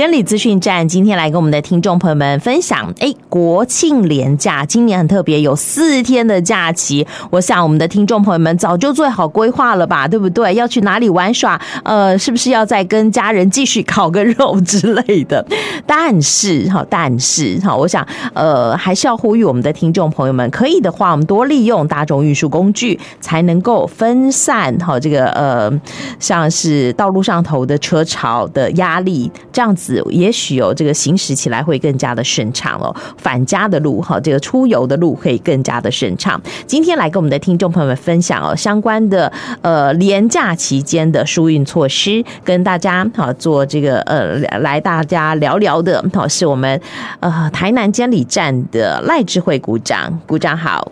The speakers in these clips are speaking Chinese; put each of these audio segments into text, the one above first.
监理资讯站今天来跟我们的听众朋友们分享，哎，国庆连假今年很特别，有四天的假期。我想我们的听众朋友们早就做好规划了吧，对不对？要去哪里玩耍？呃，是不是要再跟家人继续烤个肉之类的？但是哈，但是哈，我想呃，还是要呼吁我们的听众朋友们，可以的话，我们多利用大众运输工具，才能够分散哈这个呃，像是道路上头的车潮的压力，这样子。也许有这个行驶起来会更加的顺畅哦，返家的路哈，这个出游的路可以更加的顺畅。今天来跟我们的听众朋友们分享哦，相关的呃连假期间的疏运措施，跟大家好做这个呃来大家聊聊的，好是我们呃台南监理站的赖智慧股长，股长好，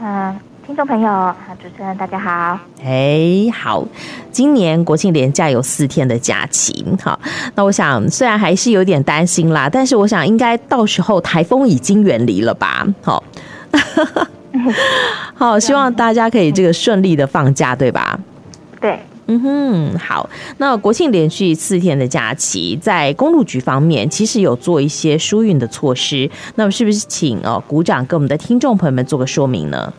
嗯。听众朋友，好，主持人大家好。哎，好，今年国庆连假有四天的假期，好，那我想虽然还是有点担心啦，但是我想应该到时候台风已经远离了吧？好，好，希望大家可以这个顺利的放假，对吧？对，嗯哼，好。那国庆连续四天的假期，在公路局方面其实有做一些疏运的措施，那么是不是请哦鼓掌跟我们的听众朋友们做个说明呢？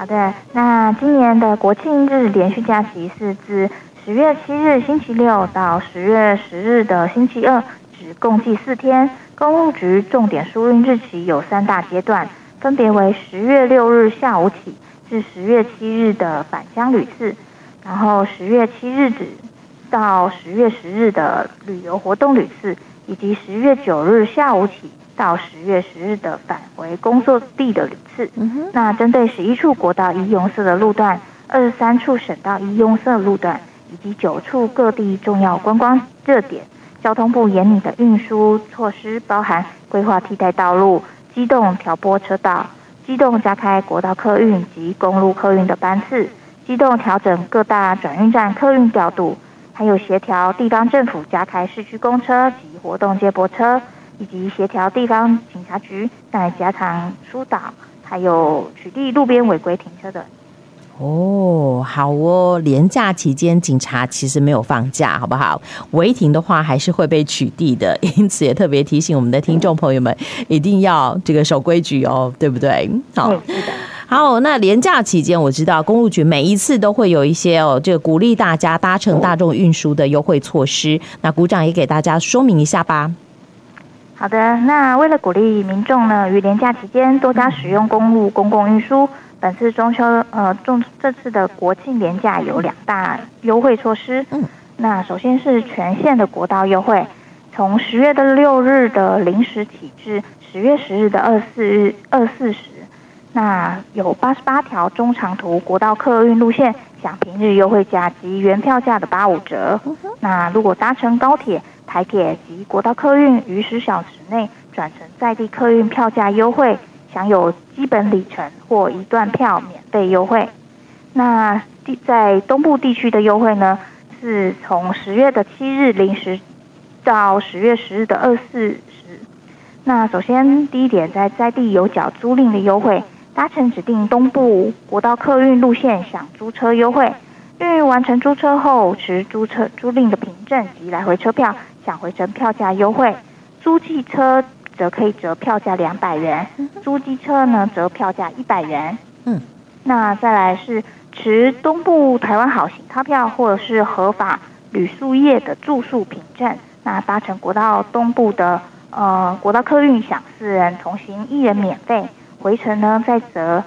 好的，那今年的国庆日连续假期是自十月七日星期六到十月十日的星期二，只共计四天。公路局重点疏运日期有三大阶段，分别为十月六日下午起至十月七日的返乡旅次，然后十月七日止到十月十日的旅游活动旅次，以及十月九日下午起。到十月十日的返回工作地的旅次，嗯，那针对十一处国道一拥塞的路段，二十三处省道一拥塞路段，以及九处各地重要观光热点，交通部严拟的运输措施包含规划替代道路、机动调拨车道、机动加开国道客运及公路客运的班次、机动调整各大转运站客运调度，还有协调地方政府加开市区公车及活动接驳车。以及协调地方警察局在加强疏导，还有取缔路边违规停车的。哦，好哦，连假期间警察其实没有放假，好不好？违停的话还是会被取缔的，因此也特别提醒我们的听众朋友们，一定要这个守规矩哦，对不对？好，是的。好，那连假期间，我知道公路局每一次都会有一些哦，这个鼓励大家搭乘大众运输的优惠措施。那股长也给大家说明一下吧。好的，那为了鼓励民众呢，于连假期间多加使用公路公共运输，本次中秋呃中这次的国庆连假有两大优惠措施。嗯，那首先是全线的国道优惠，从十月的六日的零时起至十月十日的二四日二四时，那有八十八条中长途国道客运路线享平日优惠价及原票价的八五折。那如果搭乘高铁。台铁及国道客运于十小时内转乘在地客运票价优惠，享有基本里程或一段票免费优惠。那地在东部地区的优惠呢，是从十月的七日零时到十月十日的二四时。那首先第一点，在在地有缴租赁的优惠，搭乘指定东部国道客运路线享租车优惠。运运完成租车后，持租车租赁的凭证及来回车票。想回程票价优惠，租汽车则可以折票价两百元，租机车呢折票价一百元。嗯，那再来是持东部台湾好行套票或者是合法旅宿业的住宿凭证，那搭乘国道东部的呃国道客运享四人同行一人免费，回程呢再折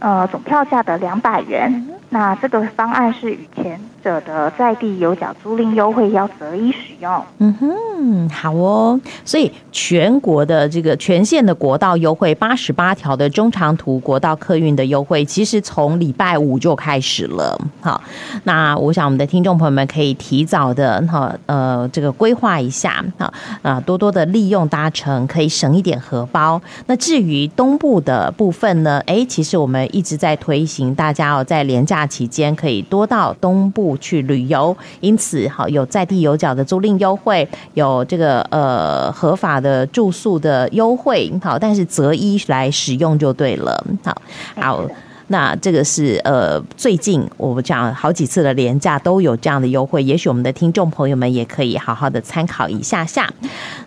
呃总票价的两百元。那这个方案是与前者的在地有奖租赁优惠要择一使用。嗯哼，好哦。所以全国的这个全线的国道优惠，八十八条的中长途国道客运的优惠，其实从礼拜五就开始了。好，那我想我们的听众朋友们可以提早的哈呃这个规划一下哈啊多多的利用搭乘，可以省一点荷包。那至于东部的部分呢，哎，其实我们一直在推行，大家哦在连假。假期间可以多到东部去旅游，因此好有在地有脚的租赁优惠，有这个呃合法的住宿的优惠，好，但是择一来使用就对了。好，好，那这个是呃，最近我们讲好几次的连假都有这样的优惠，也许我们的听众朋友们也可以好好的参考一下下。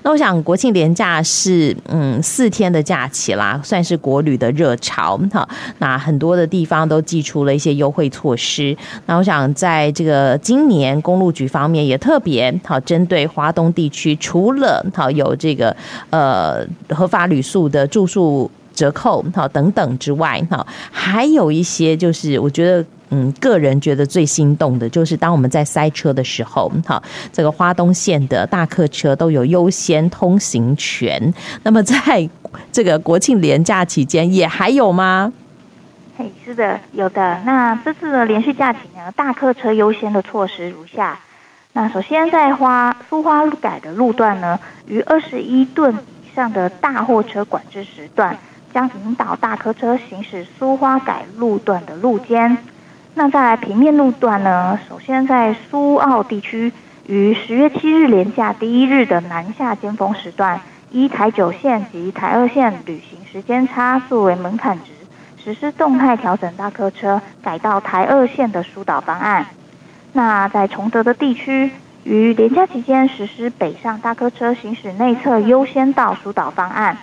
那我想国庆连假是嗯四天的假期啦，算是国旅的热潮哈。那很多的地方都祭出了一些优惠措施。那我想在这个今年公路局方面也特别好针对华东地区，除了好有这个呃合法旅宿的住宿。折扣好等等之外哈，还有一些就是我觉得嗯，个人觉得最心动的就是当我们在塞车的时候哈，这个花东线的大客车都有优先通行权。那么在这个国庆连假期间也还有吗？嘿，是的，有的。那这次的连续假期呢，大客车优先的措施如下。那首先在花苏花路改的路段呢，于二十一吨以上的大货车管制时段。将引导大客车行驶苏花改路段的路肩。那在平面路段呢？首先在苏澳地区，于十月七日连假第一日的南下尖峰时段，依台九线及台二线旅行时间差作为门槛值，实施动态调整大客车改到台二线的疏导方案。那在崇德的地区，于连假期间实施北上大客车行驶内侧优先道疏导方案。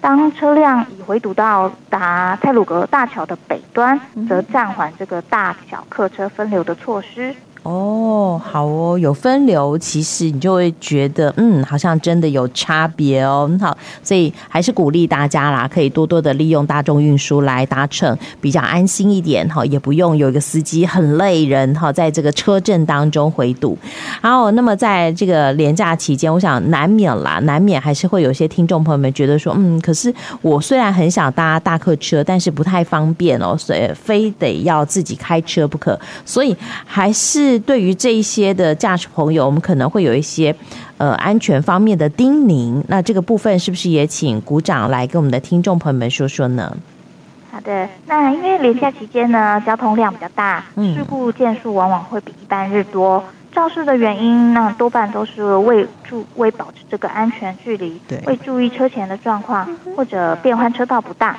当车辆已回堵到达泰鲁阁大桥的北端，则暂缓这个大小客车分流的措施。哦，好哦，有分流，其实你就会觉得，嗯，好像真的有差别哦。好，所以还是鼓励大家啦，可以多多的利用大众运输来搭乘，比较安心一点哈，也不用有一个司机很累人哈，在这个车阵当中回堵。好，那么在这个连假期间，我想难免啦，难免还是会有些听众朋友们觉得说，嗯，可是我虽然很想搭大客车，但是不太方便哦，所以非得要自己开车不可，所以还是。是对于这一些的驾驶朋友，我们可能会有一些呃安全方面的叮咛。那这个部分是不是也请鼓掌来跟我们的听众朋友们说说呢？好的，那因为连假期间呢，交通量比较大，事故件数往往会比一般日多。肇事的原因，呢多半都是为注为保持这个安全距离，对，未注意车前的状况，或者变换车道不当。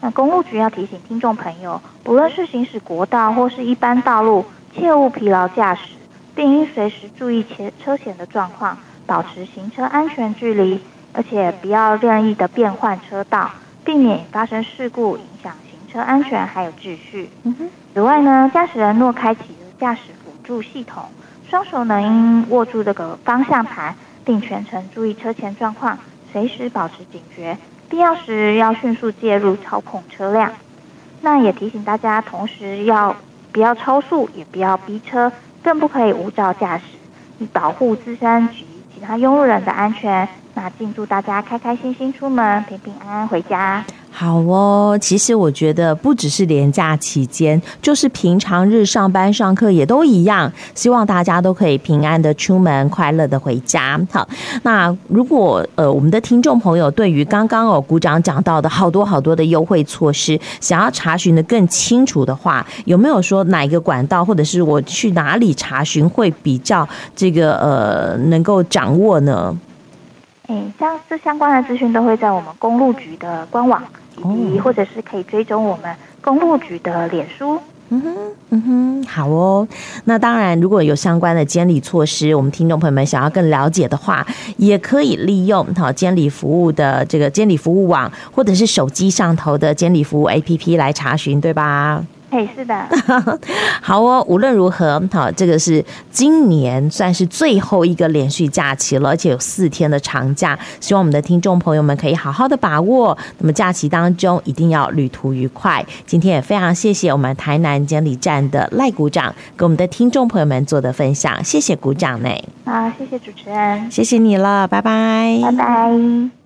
那公路局要提醒听众朋友，不论是行驶国道或是一般道路。切勿疲劳驾驶，并应随时注意前车前的状况，保持行车安全距离，而且不要任意的变换车道，避免发生事故，影响行车安全还有秩序。此外呢，驾驶人若开启驾驶辅助系统，双手呢应握住这个方向盘，并全程注意车前状况，随时保持警觉，必要时要迅速介入操控车辆。那也提醒大家，同时要。不要超速，也不要逼车，更不可以无照驾驶，以保护自身及其他拥路人的安全。那敬祝大家开开心心出门，平平安安回家。好哦，其实我觉得不只是连假期间，就是平常日上班上课也都一样。希望大家都可以平安的出门，快乐的回家。好，那如果呃我们的听众朋友对于刚刚哦鼓掌讲到的好多好多的优惠措施，想要查询的更清楚的话，有没有说哪一个管道，或者是我去哪里查询会比较这个呃能够掌握呢？嗯，像这相关的资讯都会在我们公路局的官网，以及或者是可以追踪我们公路局的脸书。嗯哼，嗯哼，好哦。那当然，如果有相关的监理措施，我们听众朋友们想要更了解的话，也可以利用好监理服务的这个监理服务网，或者是手机上头的监理服务 APP 来查询，对吧？嘿，是的，好哦。无论如何，好，这个是今年算是最后一个连续假期了，而且有四天的长假，希望我们的听众朋友们可以好好的把握。那么假期当中一定要旅途愉快。今天也非常谢谢我们台南监理站的赖股长给我们的听众朋友们做的分享，谢谢股长呢。好，谢谢主持人，谢谢你了，拜拜，拜拜。